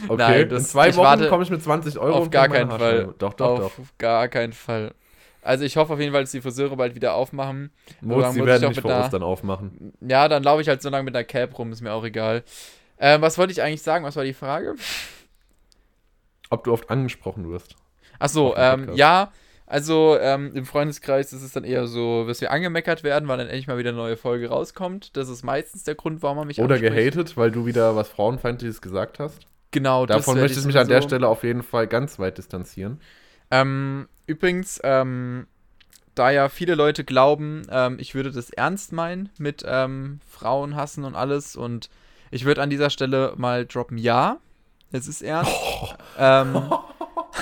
Okay, Nein, in das- zwei ich Wochen komme ich mit 20 Euro. auf gar keinen Fall. Doch, doch, auf doch. gar keinen Fall. Also ich hoffe auf jeden Fall, dass die Friseure bald wieder aufmachen. Moritz, sie werden nicht vor einer- Ostern aufmachen. Ja, dann laufe ich halt so lange mit einer Cap rum, ist mir auch egal. Ähm, was wollte ich eigentlich sagen? Was war die Frage? Ob du oft angesprochen wirst. Achso, Auf dem ähm, ja, also ähm, im Freundeskreis ist es dann eher so, dass wir angemeckert werden, weil dann endlich mal wieder eine neue Folge rauskommt. Das ist meistens der Grund, warum man mich Oder anspricht. gehatet, weil du wieder was Frauenfeindliches gesagt hast. Genau, das Davon möchte ich mich an der sowieso. Stelle auf jeden Fall ganz weit distanzieren. Ähm, übrigens, ähm, da ja viele Leute glauben, ähm, ich würde das ernst meinen mit ähm, Frauen hassen und alles und ich würde an dieser Stelle mal droppen, ja, es ist ernst. [laughs] Ähm,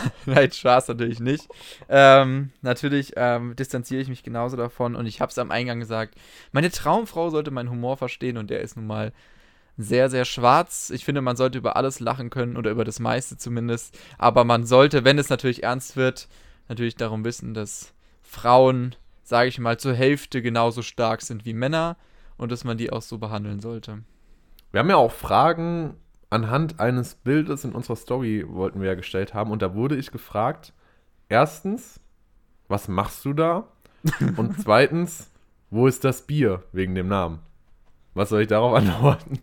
[laughs] Nein, Spaß natürlich nicht. Ähm, natürlich ähm, distanziere ich mich genauso davon und ich habe es am Eingang gesagt. Meine Traumfrau sollte meinen Humor verstehen und der ist nun mal sehr, sehr schwarz. Ich finde, man sollte über alles lachen können oder über das meiste zumindest. Aber man sollte, wenn es natürlich ernst wird, natürlich darum wissen, dass Frauen, sage ich mal, zur Hälfte genauso stark sind wie Männer und dass man die auch so behandeln sollte. Wir haben ja auch Fragen anhand eines Bildes in unserer Story, wollten wir ja gestellt haben. Und da wurde ich gefragt, erstens, was machst du da? [laughs] Und zweitens, wo ist das Bier wegen dem Namen? Was soll ich darauf [laughs] antworten?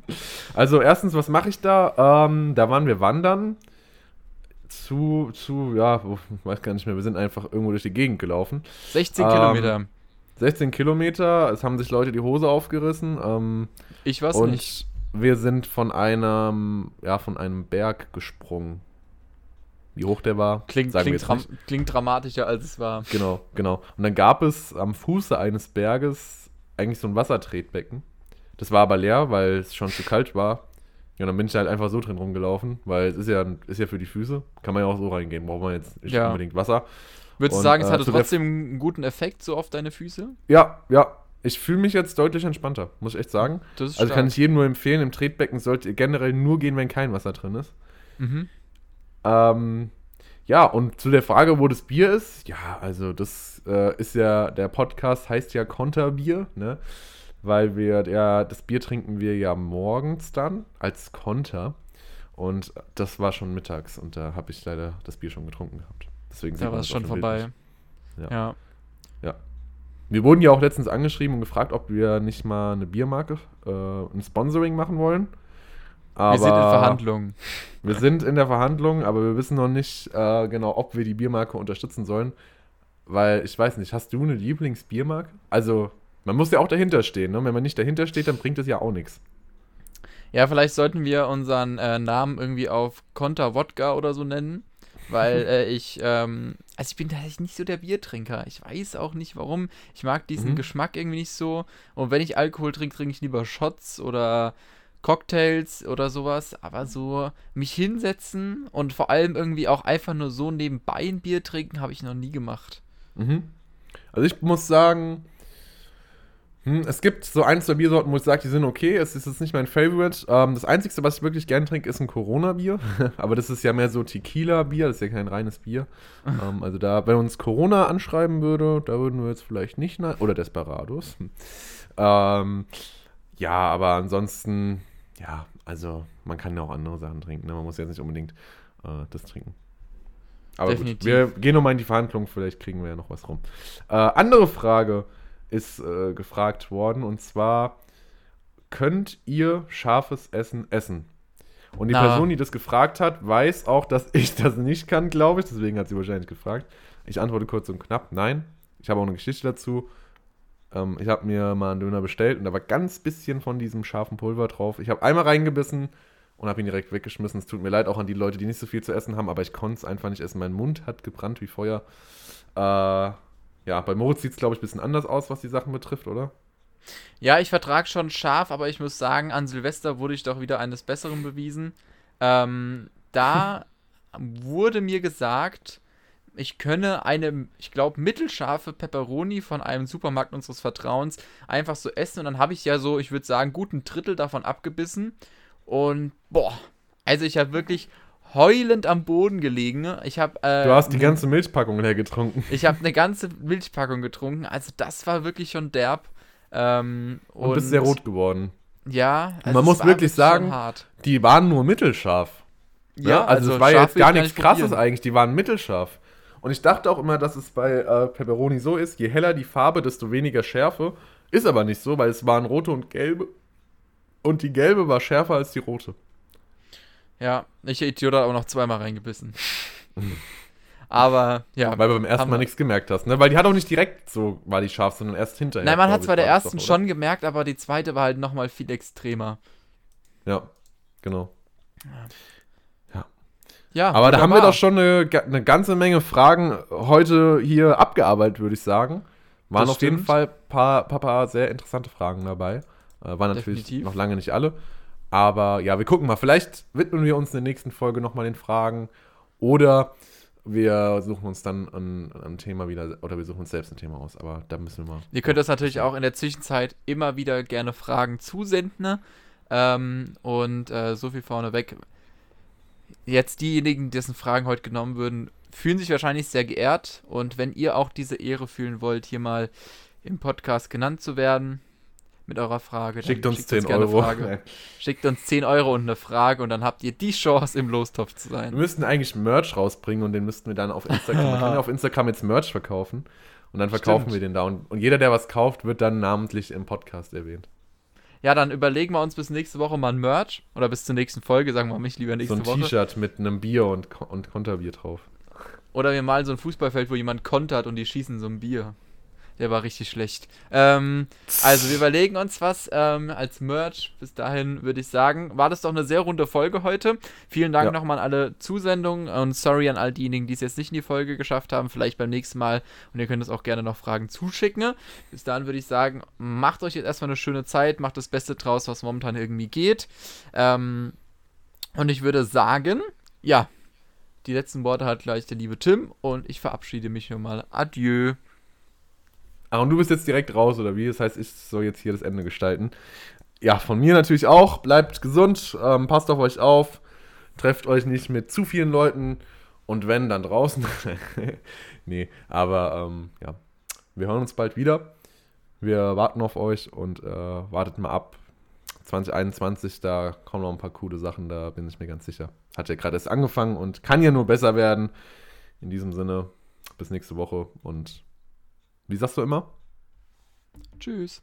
Also erstens, was mache ich da? Ähm, da waren wir wandern zu, zu, ja, weiß gar nicht mehr, wir sind einfach irgendwo durch die Gegend gelaufen. 16 Ähm, Kilometer. 16 Kilometer, es haben sich Leute die Hose aufgerissen. Ähm, Ich weiß nicht. Wir sind von einem, ja, von einem Berg gesprungen. Wie hoch der war, Klingt, klingt, dram klingt dramatischer, als es war. Genau, genau. Und dann gab es am Fuße eines Berges eigentlich so ein Wassertretbecken. Das war aber leer, weil es schon zu kalt war. Ja, dann bin ich halt einfach so drin rumgelaufen, weil es ist ja, ist ja für die Füße. Kann man ja auch so reingehen, braucht man jetzt nicht Ja. unbedingt Wasser. Würdest du sagen, es äh, hatte trotzdem einen guten Effekt so auf deine Füße? Ja, ja. Ich fühle mich jetzt deutlich entspannter, muss ich echt sagen. Das ist Also kann stark. ich jedem nur empfehlen, im Tretbecken sollte ihr generell nur gehen, wenn kein Wasser drin ist. Mhm. Ähm, ja, und zu der Frage, wo das Bier ist, ja, also das äh, ist ja, der Podcast heißt ja Konterbier, ne? Weil wir, ja, das Bier trinken wir ja morgens dann als Konter. Und das war schon mittags und da habe ich leider das Bier schon getrunken gehabt. Deswegen da war es schon vorbei. Ja. ja. ja. Wir wurden ja auch letztens angeschrieben und gefragt, ob wir nicht mal eine Biermarke, äh, ein Sponsoring machen wollen. Aber wir sind in Verhandlungen. Wir sind in der Verhandlung, aber wir wissen noch nicht äh, genau, ob wir die Biermarke unterstützen sollen. Weil ich weiß nicht, hast du eine Lieblingsbiermarke? Also, man muss ja auch dahinter stehen. Ne? Wenn man nicht dahinter steht, dann bringt es ja auch nichts. Ja, vielleicht sollten wir unseren äh, Namen irgendwie auf Konter Wodka oder so nennen. Weil äh, ich, ähm, also ich bin tatsächlich nicht so der Biertrinker. Ich weiß auch nicht warum. Ich mag diesen mhm. Geschmack irgendwie nicht so. Und wenn ich Alkohol trinke, trinke ich lieber Shots oder Cocktails oder sowas. Aber so mich hinsetzen und vor allem irgendwie auch einfach nur so nebenbei ein Bier trinken, habe ich noch nie gemacht. Mhm. Also ich muss sagen, hm, es gibt so ein, zwei Biersorten, wo ich sage, die sind okay. Es ist jetzt nicht mein Favorite. Ähm, das Einzige, was ich wirklich gerne trinke, ist ein Corona-Bier. [laughs] Aber das ist ja mehr so Tequila-Bier. Das ist ja kein reines Bier. [laughs] ähm, also da, wenn uns Corona anschreiben würde, da würden wir jetzt vielleicht nicht... Oder Desperados. Hm. Ähm, ja, aber ansonsten, ja, also man kann ja auch andere Sachen trinken. Ne? Man muss jetzt nicht unbedingt äh, das trinken. Aber Definitiv. Gut, wir gehen nochmal in die Verhandlungen. Vielleicht kriegen wir ja noch was rum. Äh, andere Frage ist äh, gefragt worden und zwar: Könnt ihr scharfes Essen essen? Und die Na. Person, die das gefragt hat, weiß auch, dass [laughs] ich das nicht kann, glaube ich. Deswegen hat sie wahrscheinlich gefragt. Ich antworte kurz und knapp: Nein. Ich habe auch eine Geschichte dazu. Ähm, ich habe mir mal einen Döner bestellt und da war ganz bisschen von diesem scharfen Pulver drauf. Ich habe einmal reingebissen und habe ihn direkt weggeschmissen. Es tut mir leid auch an die Leute, die nicht so viel zu essen haben, aber ich konnte es einfach nicht essen. Mein Mund hat gebrannt wie Feuer. Äh, ja, bei Moritz sieht es, glaube ich, ein bisschen anders aus, was die Sachen betrifft, oder? Ja, ich vertrage schon scharf, aber ich muss sagen, an Silvester wurde ich doch wieder eines Besseren bewiesen. Ähm, da [laughs] wurde mir gesagt, ich könne eine, ich glaube, mittelscharfe Pepperoni von einem Supermarkt unseres Vertrauens einfach so essen. Und dann habe ich ja so, ich würde sagen, guten Drittel davon abgebissen. Und boah, also ich habe wirklich heulend am Boden gelegen. Ich habe. Äh, du hast die ganze Milchpackung leer getrunken. Ich habe eine ganze Milchpackung getrunken. Also das war wirklich schon derb. Ähm, und, und bist sehr rot geworden. Ja. Also man muss wirklich sagen, die waren nur mittelscharf. Ja, ja also, also es war jetzt gar nichts Krasses probieren. eigentlich. Die waren mittelscharf. Und ich dachte auch immer, dass es bei äh, Pepperoni so ist, je heller die Farbe, desto weniger Schärfe. Ist aber nicht so, weil es waren rote und gelbe. Und die gelbe war schärfer als die rote. Ja, ich Idiot habe auch noch zweimal reingebissen. Aber ja. Weil du beim ersten Mal nichts gemerkt hast, ne? Weil die hat auch nicht direkt so, war die scharf, sondern erst hinterher. Nein, man hat zwar der ersten doch, schon gemerkt, aber die zweite war halt nochmal viel extremer. Ja, genau. Ja. Ja, aber da haben wir doch schon eine, eine, ganze Menge Fragen heute hier abgearbeitet, würde ich sagen. Waren das auf stimmt. jeden Fall ein paar, paar, paar, sehr interessante Fragen dabei. Äh, waren natürlich Definitiv. noch lange nicht alle. Aber ja, wir gucken mal. Vielleicht widmen wir uns in der nächsten Folge nochmal den Fragen. Oder wir suchen uns dann ein, ein, Thema wieder, oder wir suchen uns selbst ein Thema aus. Aber da müssen wir mal. Ihr könnt das natürlich auch in der Zwischenzeit immer wieder gerne Fragen zusenden. Ne? Ähm, und äh, so viel vorneweg. Jetzt diejenigen, dessen Fragen heute genommen würden, fühlen sich wahrscheinlich sehr geehrt. Und wenn ihr auch diese Ehre fühlen wollt, hier mal im Podcast genannt zu werden, mit eurer Frage. Schickt uns schickt 10 uns Euro. Schickt uns 10 Euro und eine Frage und dann habt ihr die Chance, im Lostopf zu sein. Wir müssten eigentlich Merch rausbringen und den müssten wir dann auf Instagram. man kann ja [laughs] auf Instagram jetzt Merch verkaufen. Und dann verkaufen Stimmt. wir den da. Und, und jeder, der was kauft, wird dann namentlich im Podcast erwähnt. Ja, dann überlegen wir uns bis nächste Woche mal ein Merch. Oder bis zur nächsten Folge, sagen wir mich lieber nächste Woche. So ein T-Shirt mit einem Bier und, und Konterbier drauf. Oder wir malen so ein Fußballfeld, wo jemand kontert und die schießen so ein Bier. Der war richtig schlecht. Ähm, also wir [laughs] überlegen uns was ähm, als Merch. Bis dahin würde ich sagen, war das doch eine sehr runde Folge heute. Vielen Dank ja. nochmal an alle Zusendungen und sorry an all diejenigen, die es jetzt nicht in die Folge geschafft haben. Vielleicht beim nächsten Mal. Und ihr könnt uns auch gerne noch Fragen zuschicken. Bis dahin würde ich sagen, macht euch jetzt erstmal eine schöne Zeit, macht das Beste draus, was momentan irgendwie geht. Ähm, und ich würde sagen, ja, die letzten Worte hat gleich der liebe Tim und ich verabschiede mich hier mal. Adieu. Ah, und du bist jetzt direkt raus, oder wie? Das heißt, ich soll jetzt hier das Ende gestalten. Ja, von mir natürlich auch. Bleibt gesund, ähm, passt auf euch auf, trefft euch nicht mit zu vielen Leuten Und wenn, dann draußen. [laughs] nee, aber ähm, ja, wir hören uns bald wieder. Wir warten auf euch und äh, wartet mal ab. 2021, da kommen noch ein paar coole Sachen, da bin ich mir ganz sicher. Hat ja gerade erst angefangen und kann ja nur besser werden. In diesem Sinne, bis nächste Woche und wie sagst du immer? Tschüss.